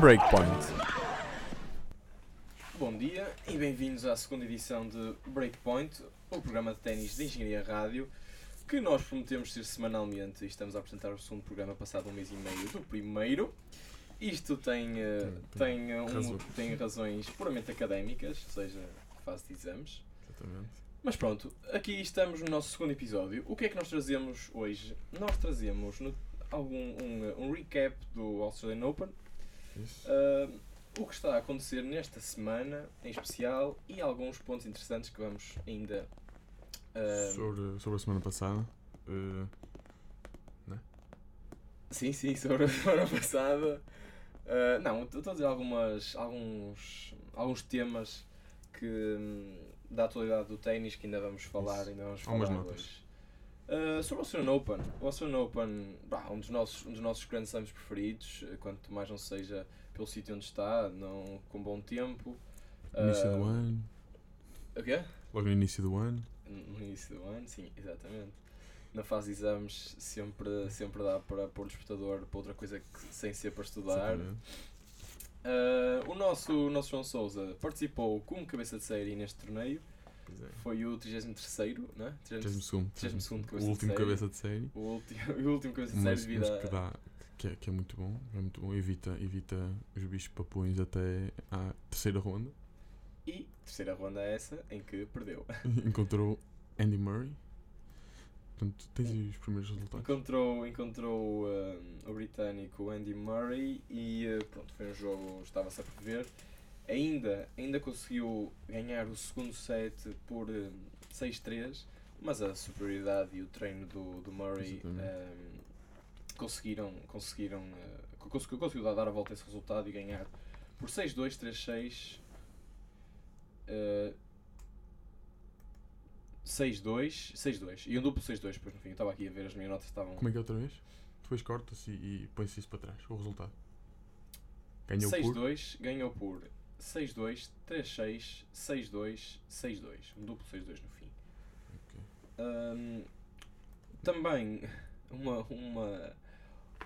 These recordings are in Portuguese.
Breakpoint. Bem-vindos à segunda edição de Breakpoint, o programa de ténis de Engenharia Rádio, que nós prometemos ser semanalmente e estamos a apresentar o segundo programa passado um mês e meio do primeiro. Isto tem, eh, Tem- tem, um- razão. tem razões puramente académicas, ou seja, fase de exames. Exatamente. Mas pronto, aqui estamos no nosso segundo episódio. O que é que nós trazemos hoje? Nós trazemos no- algum, um, um recap do Australian Open, Isso. Uh, o que está a acontecer nesta semana em especial e alguns pontos interessantes que vamos ainda. uh, sobre, sobre a semana passada. eh, Sim, sim, sobre a semana passada. Uh, não, estou a dizer algumas, alguns, alguns temas que hum, da atualidade do ténis que ainda vamos falar, Isso. ainda vamos Algumas falar notas. Uh, sobre o Australian Open, o Australian Open, bah, um dos nossos, um dos nossos grandes slams preferidos, eh, quanto mais não seja pelo sítio onde está, não, com bom tempo. início Uh, do ano. O quê? Logo no início do ano. No início do ano, sim, exatamente. Na fase de exames sempre, sempre dá para pôr o despertador para outra coisa que, sem ser para estudar. Uh, o, nosso, o nosso João Souza participou como cabeça de série neste torneio. Pois é. Foi o 33 não é? 32 32º O último série. cabeça de série. O último, o último cabeça de série Mas, devido mas a... que, dá, que, é, que é muito bom. É muito bom. Evita, evita os bichos papões até à terceira ronda. E terceira ronda é essa em que perdeu. Encontrou Andy Murray. Portanto, tens aí os primeiros resultados. Encontrou, encontrou um, o britânico Andy Murray e uh, pronto, foi um jogo, estava-se a prever. Ainda, ainda conseguiu ganhar o segundo set por um, 6-3, mas a superioridade e o treino do, do Murray um, conseguiram, conseguiram uh, conseguiu, conseguiu dar a volta a esse resultado e ganhar por 6-2, 3-6. Uh, 6-2, 6-2 e um duplo 6-2 depois no fim. Eu estava aqui a ver as minhas notas estavam Como é que é outra vez? Depois corta-se e, e põe-se isso para trás. O resultado. Ganhou por. 6-2, ganhou por 6-2, 3-6, 6-2, 6-2. Um duplo 6-2 no fim. Ok. Ahm, também, uma, uma.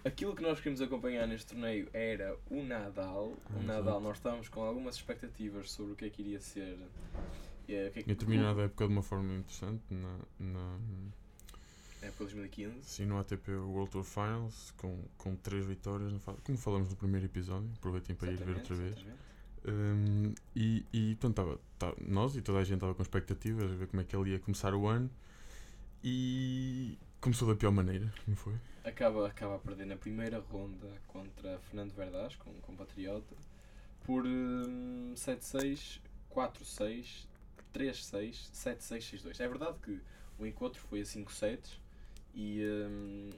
Aquilo que nós queríamos acompanhar neste torneio era o Nadal. O Ah, Nadal, nós estávamos com algumas expectativas sobre o que é que iria ser. o que é que- Tinha terminado a época de uma forma interessante na, na, É para 2015. sim, no ATP World Tour Finals com, com três vitórias, como falamos no primeiro episódio. Aproveitem para ir ver outra vez. exatamente. Um, e, e portanto, tava, tava- nós e toda a gente estava com expectativas a ver como é que ele ia começar o ano e começou da pior maneira, não foi? acaba, acaba a perder na primeira ronda contra Fernando Verdaz, com um compatriota, por hum, 7-6, 4-6, 3-6, 7-6, 6-2. É verdade que o encontro foi a 5 sets e, hum,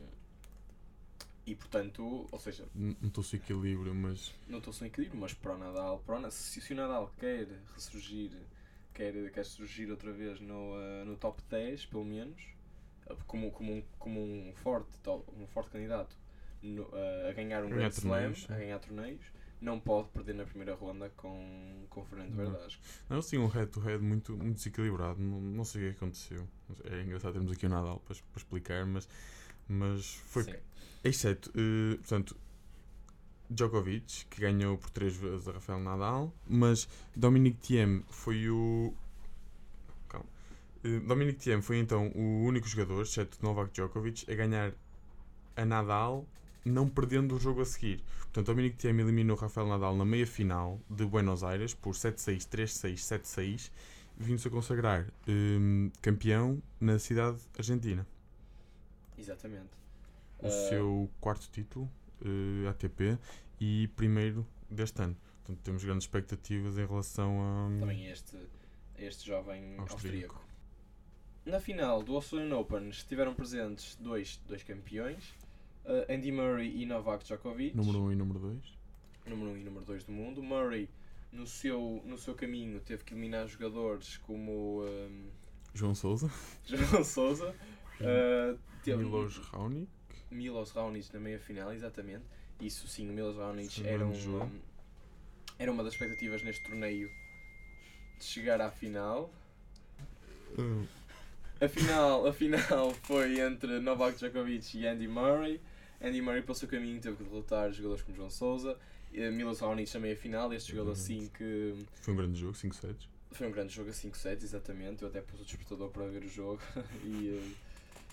e portanto, ou seja, N- Notou-se equilíbrio, mas notou-se um equilíbrio, mas para o Nadal, para o, Na- se, se o Nadal quer ressurgir, quer, quer surgir outra vez no, eh, no top 10, pelo menos, eh, como, como, um, como um, forte, um forte candidato no- eh, a ganhar um Grand Slam, sim. a ganhar torneios, não pode perder na primeira ronda com, com Fernando Não. Verdasco. não, tinham um head-to-head muito, muito desequilibrado. Não, não sei o que aconteceu. É engraçado termos aqui o Nadal para, para explicar, mas, mas foi Sim. Exceto, eh, portanto, Djokovic, que ganhou por três vezes a Rafael Nadal, mas Dominic Thiem foi o. Calma. Eh, Dominic Thiem foi então o único jogador, exceto Novak Djokovic, a ganhar a Nadal, não perdendo o jogo a seguir. Portanto, Dominic Thiem eliminou Rafael Nadal na meia final de Buenos Aires por 7-6, 3-6, 7-6, vindo-se a consagrar eh, campeão na cidade argentina Exatamente. o Ah, seu quarto título eh, ATP e primeiro deste ano. Portanto, temos grandes expectativas em relação a. também este, este jovem Austríaco. austríaco. Na final do Australian Open estiveram presentes dois, dois campeões, eh, Andy Murray e Novak Djokovic, Número 1 um e número 2. número 1 um e número 2 do mundo. Murray no seu, no seu caminho teve que eliminar jogadores como um, João Souza, João Souza, uh, teve Milos Raonic, Milos Raonic na meia final, exatamente. Isso sim, o Milos Raonic era, jogo. um, era uma das expectativas neste torneio de chegar à final. uh, A final, a final foi entre Novak Djokovic e Andy Murray. Andy Murray, pelo seu caminho, teve que derrotar jogadores como João Souza. Eh, Milos Raonic também a final. Este jogador assim que foi um grande jogo, 5 sets. foi um grande jogo a 5 sets, exatamente. Eu até pus o despertador para ver o jogo e, eh,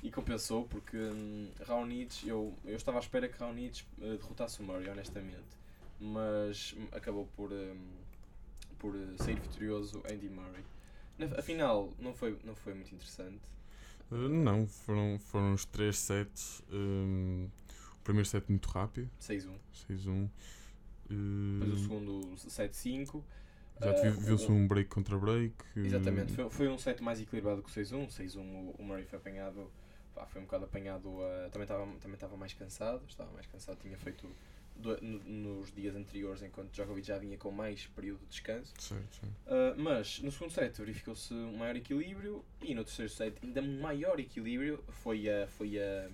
e compensou porque hum, Raonic, eu, eu estava à espera que Raonic eh, derrotasse o Murray, honestamente. Mas acabou por, hum, por eh, sair vitorioso Andy Murray. Na, a final não foi, não foi muito interessante. Uh, não, foram, foram os 3 sets. um, o primeiro set muito rápido, 6-1. 6-1. Depois o Uh, segundo 7-5. já vi- viu-se um break contra break. uh, Exatamente, foi, foi um set mais equilibrado que o 6-1. 6-1 o, o Murray foi apanhado, pá, foi um bocado apanhado, a- também estava também estava mais cansado, estava mais cansado, tinha feito do- no- nos dias anteriores, enquanto Djokovic já vinha com mais período de descanso. Certo, certo. Ah, mas no segundo set verificou-se um maior equilíbrio e no terceiro set ainda maior equilíbrio foi a, foi a,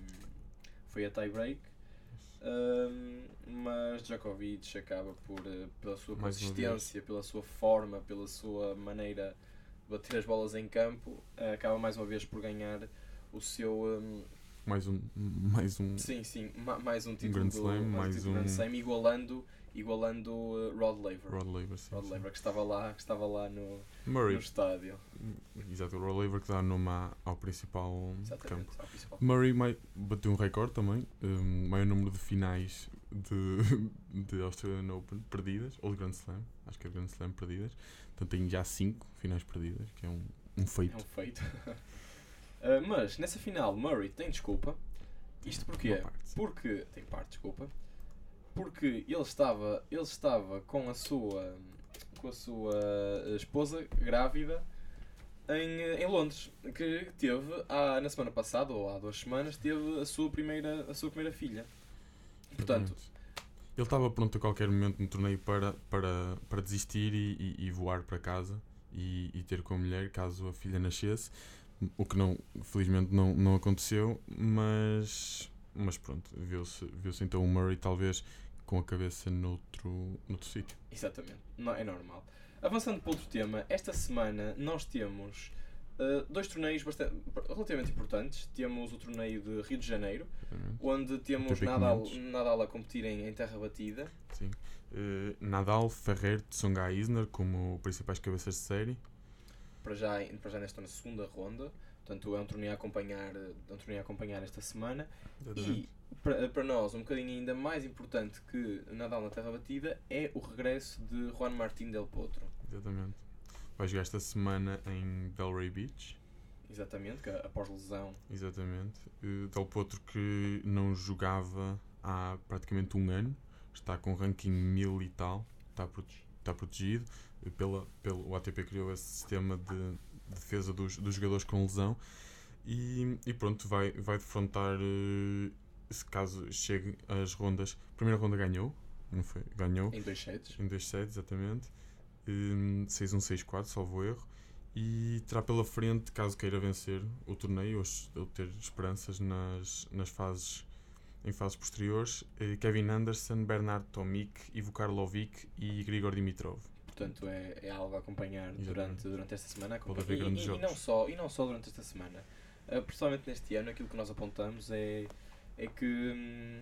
foi a tie break. Mas Djokovic acaba por, eh, pela sua Mais consistência, pela sua forma, pela sua maneira de bater as bolas em campo, acaba mais uma vez por ganhar o seu. um, Mais um. Mais um. sim, sim, ma- mais um título Grand do, Slam, mais título do Grand um- Slam, igualando, igualando uh, Rod Laver. Rod Laver, sim, Rod sim. Laver que estava lá, que estava lá no, Murray, no estádio. exato, o Rod Laver que dá nome ao principal campo. Exatamente, ao principal. Murray mai- bateu um recorde também, um, maior número de finais de, de Australian Open perdidas, ou de Grand Slam, acho que é Grand Slam perdidas. Portanto, tem já 5 finais perdidas, que é um, um feito. É um feito. Uh, mas nessa final, Murray tem desculpa. Isto porquê? Porque. Tem parte, desculpa. Porque ele estava, ele estava com a sua com a sua eh, esposa grávida em, eh, em Londres, que teve há, na semana passada ou há duas semanas teve a sua primeira a sua primeira filha. Portanto. Ele estava pronto a qualquer momento no torneio para, para, para desistir e, e- e voar para casa e, e ter com a mulher caso a filha nascesse. O que não, felizmente não, não aconteceu, mas, mas pronto, viu-se viu então o Murray talvez com a cabeça noutro, noutro sítio. Exatamente, não, é normal. Avançando para outro tema, esta semana nós temos uh, dois torneios bastante, relativamente importantes. Temos o torneio de Rio de Janeiro, exatamente. onde temos Nadal, 500. Nadal a competir em, em terra batida. Sim. Eh, Nadal, Ferrer, Tsonga Isner como principais cabeças de série. Para já, para já nesta na segunda ronda. Portanto, é um torneio a acompanhar, é um torneio a acompanhar esta semana. E para, para nós, um bocadinho ainda mais importante que Nadal na terra batida é o regresso de Juan Martín del Potro. Exatamente. Vai jogar esta semana em Delray Beach. Exatamente, que após lesão Exatamente. Uh, Del Potro que não jogava há praticamente um ano. Está com ranking 1000 e tal. Está, prote- está protegido. Pela, pelo, o ATP criou esse sistema de defesa dos, dos jogadores com lesão. E, e pronto, vai, vai defrontar, uh, se caso chegue às rondas. A primeira ronda ganhou. Não foi? Ganhou. em dois sets. Em 2 sets, exatamente. Um, 6-1, 6-4, salvo erro. E terá pela frente, caso queira vencer o torneio, ou ou ter esperanças nas, nas fases em fases posteriores, eh, Kevin Anderson, Bernard Tomic, Ivo Karlovic e Grigor Dimitrov. Portanto, é, é algo a acompanhar durante, Exatamente. durante esta semana. Pode haver e, e- e não só, e não só durante esta semana. Uh, principalmente neste ano, aquilo que nós apontamos é, é que hum,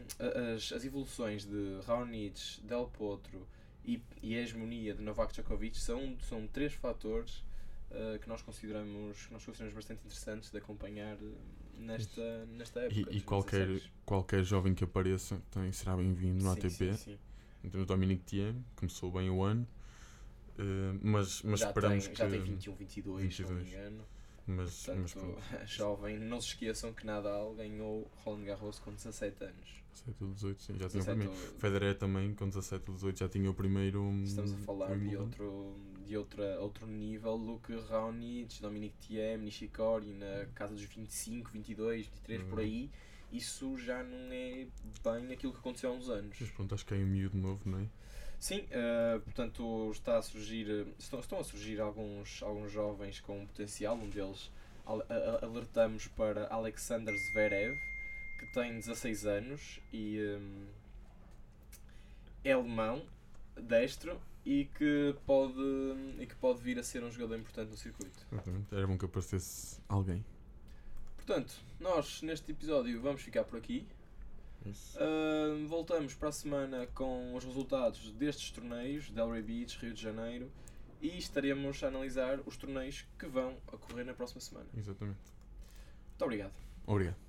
as, as evoluções de Raonic, Del Potro e, e a hegemonia de Novak Djokovic são, são três fatores uh, que, nós consideramos, que nós consideramos bastante interessantes de acompanhar uh, nesta, nesta época. E, e 2016. qualquer, qualquer jovem que apareça também será bem-vindo no Sim, ATP. sim, sim. Temos Dominic Thiem, começou bem o ano, eh, mas, mas já, esperamos tem, que. já tem 21, 22, se não me 22. engano. Mas, mas Portanto, pronto, jovem, não se esqueçam que Nadal ganhou Roland Garros com 17 anos. 17 ou 18, sim, já tinha o 17 primeiro. ou- Federer também, com 17 ou 18, já tinha o primeiro. hum, Estamos a falar de outro, de outra, outro nível do que Raonic, Dominic Thiem, Nishikori na casa dos 25, 22, 23, por Uhum. aí. Isso já não é bem aquilo que aconteceu há uns anos. Mas pronto, acho que é um miúdo novo, não é? Sim, uh, portanto está a surgir, eh, estão, estão a surgir alguns, alguns jovens com potencial, um deles alertamos para Alexander Zverev, que tem 16 anos e um, é alemão, destro e que, pode, e que pode vir a ser um jogador importante no circuito. Exatamente. Era bom que aparecesse alguém. Portanto, nós neste episódio vamos ficar por aqui. Uh, voltamos para a semana com os resultados destes torneios, Delray Beach, Rio de Janeiro, e estaremos a analisar os torneios que vão ocorrer na próxima semana. Exatamente. Muito obrigado. Obrigado.